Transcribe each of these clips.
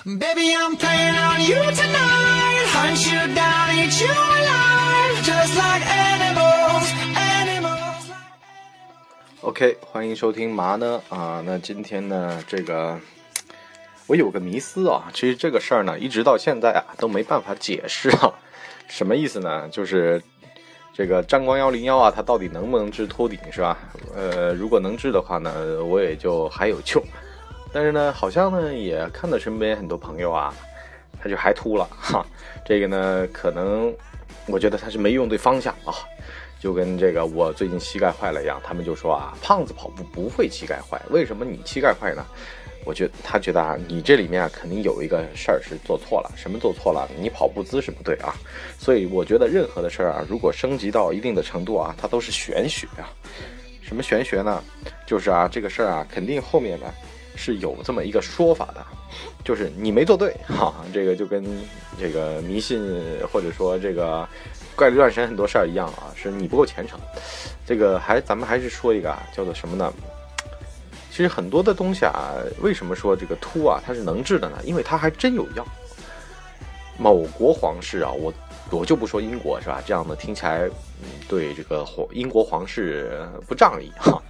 Baby, I'm playing on you tonight. Hunt you down, eat you alive. Just like animals, animals. OK，欢迎收听嘛呢啊？那今天呢，这个我有个迷思啊，其实这个事儿呢，一直到现在啊都没办法解释啊。什么意思呢？就是这个张光幺零幺啊，它到底能不能治秃顶是吧？呃，如果能治的话呢，我也就还有救。但是呢，好像呢也看到身边很多朋友啊，他就还秃了 哈。这个呢，可能我觉得他是没用对方向啊。就跟这个我最近膝盖坏了一样，他们就说啊，胖子跑步不会膝盖坏，为什么你膝盖坏呢？我觉得他觉得啊，你这里面啊肯定有一个事儿是做错了，什么做错了？你跑步姿势不对啊。所以我觉得任何的事儿啊，如果升级到一定的程度啊，它都是玄学啊。什么玄学呢？就是啊，这个事儿啊，肯定后面呢是有这么一个说法的，就是你没做对 哈，这个就跟这个迷信或者说这个怪力乱神很多事儿一样啊，是你不够虔诚。这个还咱们还是说一个啊，叫做什么呢？其实很多的东西啊，为什么说这个秃啊它是能治的呢？因为它还真有药。某国皇室啊，我我就不说英国是吧？这样的听起来对这个皇英国皇室不仗义哈。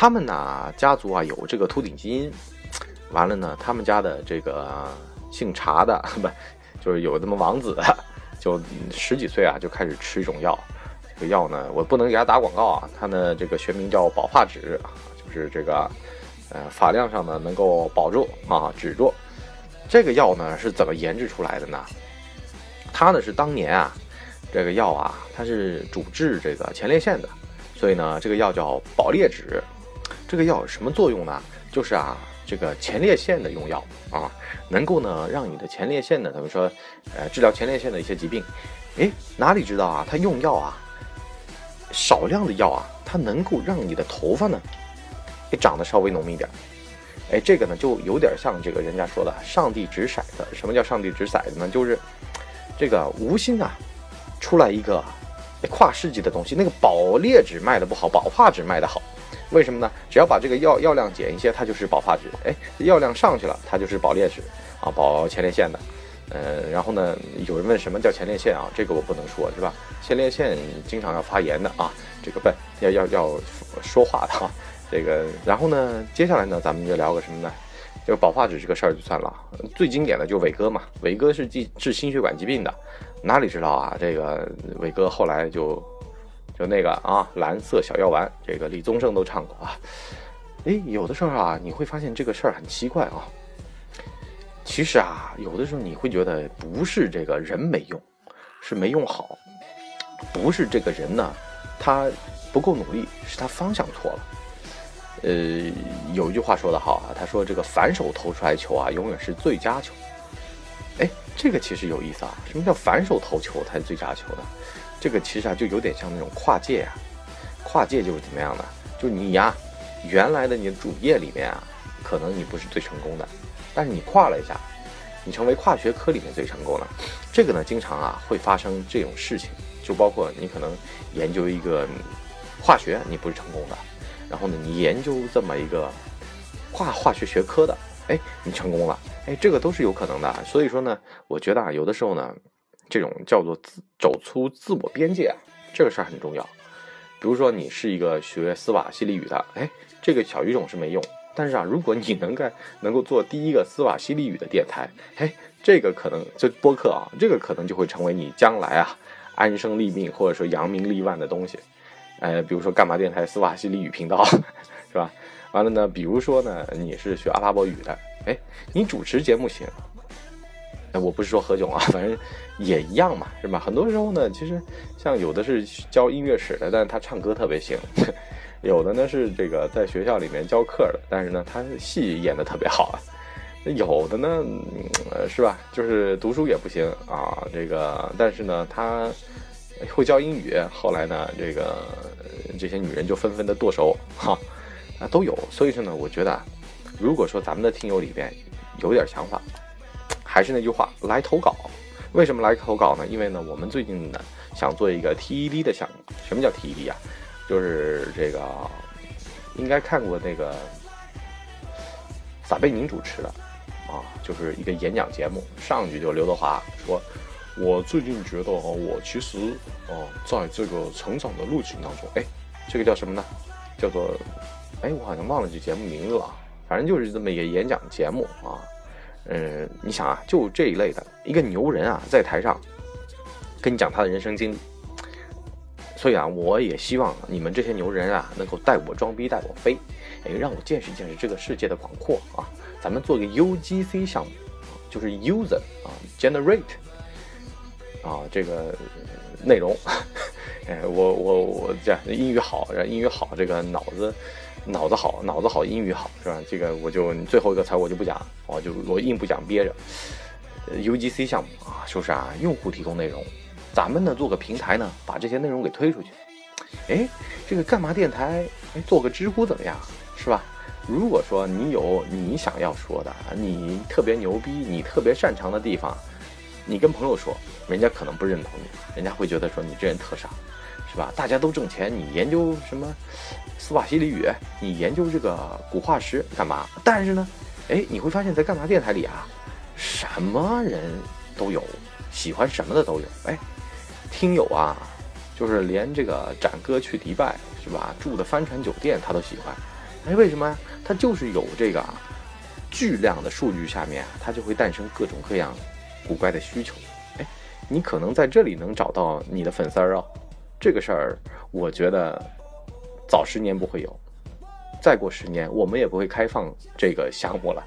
他们呢家族啊有这个秃顶基因，完了呢他们家的这个姓查的 不就是有这么王子，就十几岁啊就开始吃一种药。这个药呢我不能给他打广告啊，它呢这个学名叫保发脂，就是这个呃发量上呢能够保住啊止住。这个药呢是怎么研制出来的呢？它呢是当年啊，这个药啊，它是主治这个前列腺的，所以呢，这个药叫保列脂。这个药有什么作用呢？就是啊，这个前列腺的用药啊，能够呢让你的前列腺呢，咱们说，呃，治疗前列腺的一些疾病。诶，哪里知道啊？它用药啊，少量的药啊，它能够让你的头发呢，长得稍微浓密点。哎，这个呢就有点像这个人家说的“上帝掷骰子”。什么叫上帝掷骰子呢？就是这个无心啊，出来一个跨世纪的东西。那个保列纸卖的不好，保发纸卖的好，为什么呢？只要把这个药药量减一些，它就是保发脂。哎，药量上去了，它就是保列脂啊，保前列腺的。呃，然后呢，有人问什么叫前列腺啊？这个我不能说，是吧？前列腺经常要发炎的啊，这个不要要要说话的啊。这个，然后呢，接下来呢，咱们就聊个什么呢？就保发脂这个事儿就算了。最经典的就伟哥嘛，伟哥是治治心血管疾病的，哪里知道啊？这个伟哥后来就就那个啊，蓝色小药丸，这个李宗盛都唱过啊。哎，有的时候啊，你会发现这个事儿很奇怪啊。其实啊，有的时候你会觉得不是这个人没用，是没用好，不是这个人呢他不够努力，是他方向错了。呃，有一句话说得好啊，他说这个反手投出来球啊，永远是最佳球。哎，这个其实有意思啊。什么叫反手投球才是最佳球的？这个其实啊，就有点像那种跨界啊。跨界就是怎么样呢？就你呀，原来的你的主业里面啊，可能你不是最成功的，但是你跨了一下，你成为跨学科里面最成功了。这个呢，经常啊会发生这种事情，就包括你可能研究一个化学，你不是成功的。然后呢，你研究这么一个跨化学学科的，哎，你成功了，哎，这个都是有可能的。所以说呢，我觉得啊，有的时候呢，这种叫做自走出自我边界啊，这个事儿很重要。比如说你是一个学斯瓦西里语的，哎，这个小语种是没用。但是啊，如果你能够能够做第一个斯瓦西里语的电台，哎，这个可能就播客啊，这个可能就会成为你将来啊安身立命或者说扬名立万的东西。呃，比如说干嘛电台斯瓦西里语频道，是吧？完了呢，比如说呢，你是学阿拉伯语的，哎，你主持节目行？我不是说何炅啊，反正也一样嘛，是吧？很多时候呢，其实像有的是教音乐史的，但是他唱歌特别行；有的呢是这个在学校里面教课的，但是呢他戏演的特别好啊；有的呢，是吧？就是读书也不行啊，这个，但是呢他。会教英语，后来呢，这个这些女人就纷纷的剁手，哈，啊都有。所以说呢，我觉得，如果说咱们的听友里边有点想法，还是那句话，来投稿。为什么来投稿呢？因为呢，我们最近呢想做一个 TED 的项目。什么叫 TED 啊？就是这个应该看过那个撒贝宁主持的啊，就是一个演讲节目，上去就刘德华说：“我最近觉得啊，我其实啊，在这个成长的路径当中，哎，这个叫什么呢？叫做，哎，我好像忘了这节目名字了，反正就是这么一个演讲节目啊。嗯，你想啊，就这一类的一个牛人啊，在台上跟你讲他的人生经历。”所以啊，我也希望你们这些牛人啊，能够带我装逼，带我飞，哎，让我见识见识这个世界的广阔啊！咱们做个 UGC 项目，就是 user 啊，generate 啊，这个内容，哎，我我我这英语好，英语好，这个脑子脑子好，脑子好，英语好，是吧？这个我就最后一个词我就不讲，我就我硬不讲憋着。UGC 项目啊，就是啊，用户提供内容。咱们呢做个平台呢，把这些内容给推出去。哎，这个干嘛电台？哎，做个知乎怎么样？是吧？如果说你有你想要说的，你特别牛逼，你特别擅长的地方，你跟朋友说，人家可能不认同你，人家会觉得说你这人特傻，是吧？大家都挣钱，你研究什么斯瓦西里语？你研究这个古化石干嘛？但是呢，哎，你会发现在干嘛电台里啊，什么人都有，喜欢什么的都有。哎。听友啊，就是连这个展哥去迪拜是吧，住的帆船酒店他都喜欢，哎，为什么呀？他就是有这个巨量的数据，下面他就会诞生各种各样古怪的需求。哎，你可能在这里能找到你的粉丝儿哦，这个事儿我觉得早十年不会有，再过十年我们也不会开放这个项目了。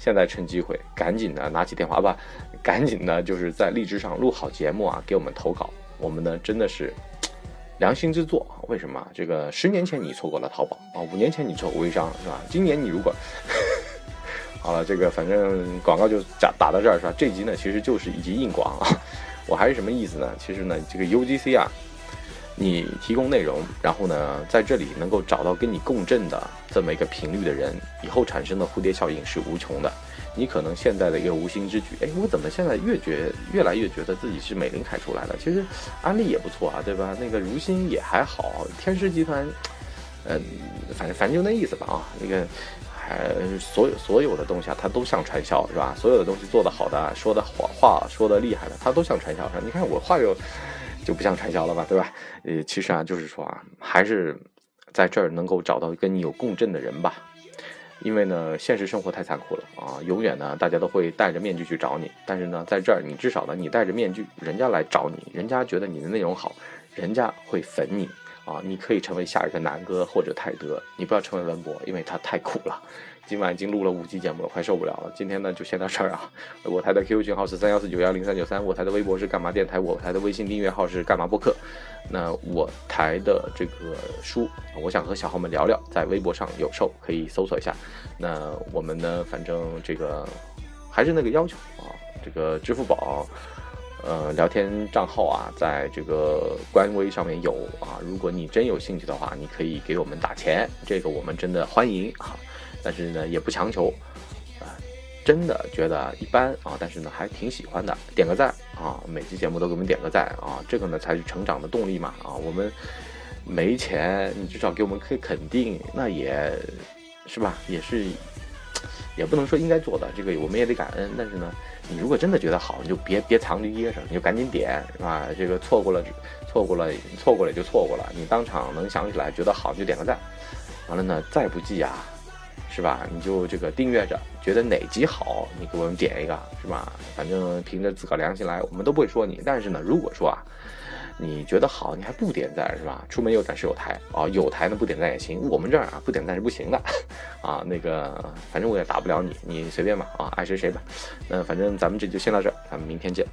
现在趁机会，赶紧的拿起电话吧，赶紧的，就是在荔枝上录好节目啊，给我们投稿。我们呢真的是良心之作。为什么？这个十年前你错过了淘宝啊，五年前你错过微商是吧？今年你如果 好了，这个反正广告就打打到这儿是吧？这集呢其实就是一集硬广啊。我还是什么意思呢？其实呢，这个 UGC 啊。你提供内容，然后呢，在这里能够找到跟你共振的这么一个频率的人，以后产生的蝴蝶效应是无穷的。你可能现在的一个无心之举，哎，我怎么现在越觉越来越觉得自己是美林凯出来的？其实安利也不错啊，对吧？那个如新也还好，天狮集团，嗯，反正反正就那意思吧啊。那个还所有所有的东西啊，它都像传销是吧？所有的东西做得好的，说的话话说的厉害的，它都像传销。你看我话又。就不像传销了吧，对吧？呃，其实啊，就是说啊，还是在这儿能够找到跟你有共振的人吧。因为呢，现实生活太残酷了啊，永远呢，大家都会戴着面具去找你。但是呢，在这儿，你至少呢，你戴着面具，人家来找你，人家觉得你的内容好，人家会粉你啊。你可以成为下一个南哥或者泰德，你不要成为文博，因为他太苦了。今晚已经录了五期节目了，快受不了了。今天呢就先到这儿啊。我台的 QQ 群号是三幺四九幺零三九三，我台的微博是干嘛电台，我台的微信订阅号是干嘛播客。那我台的这个书，我想和小号们聊聊，在微博上有售，可以搜索一下。那我们呢，反正这个还是那个要求啊，这个支付宝呃聊天账号啊，在这个官微上面有啊。如果你真有兴趣的话，你可以给我们打钱，这个我们真的欢迎啊。但是呢，也不强求，啊，真的觉得一般啊，但是呢，还挺喜欢的，点个赞啊，每期节目都给我们点个赞啊，这个呢才是成长的动力嘛啊，我们没钱，你至少给我们可以肯定，那也是吧，也是，也不能说应该做的，这个我们也得感恩。但是呢，你如果真的觉得好，你就别别藏着掖着，你就赶紧点，是吧？这个错过了，错过了，错过了也就错过了，你当场能想起来觉得好，你就点个赞，完了呢，再不济啊。是吧？你就这个订阅着，觉得哪集好，你给我们点一个，是吧？反正凭着自个良心来，我们都不会说你。但是呢，如果说啊，你觉得好，你还不点赞，是吧？出门右转是有台啊，有台呢不点赞也行。我们这儿啊，不点赞是不行的啊。那个，反正我也打不了你，你随便吧啊，爱谁谁吧。那反正咱们这就先到这儿，咱们明天见。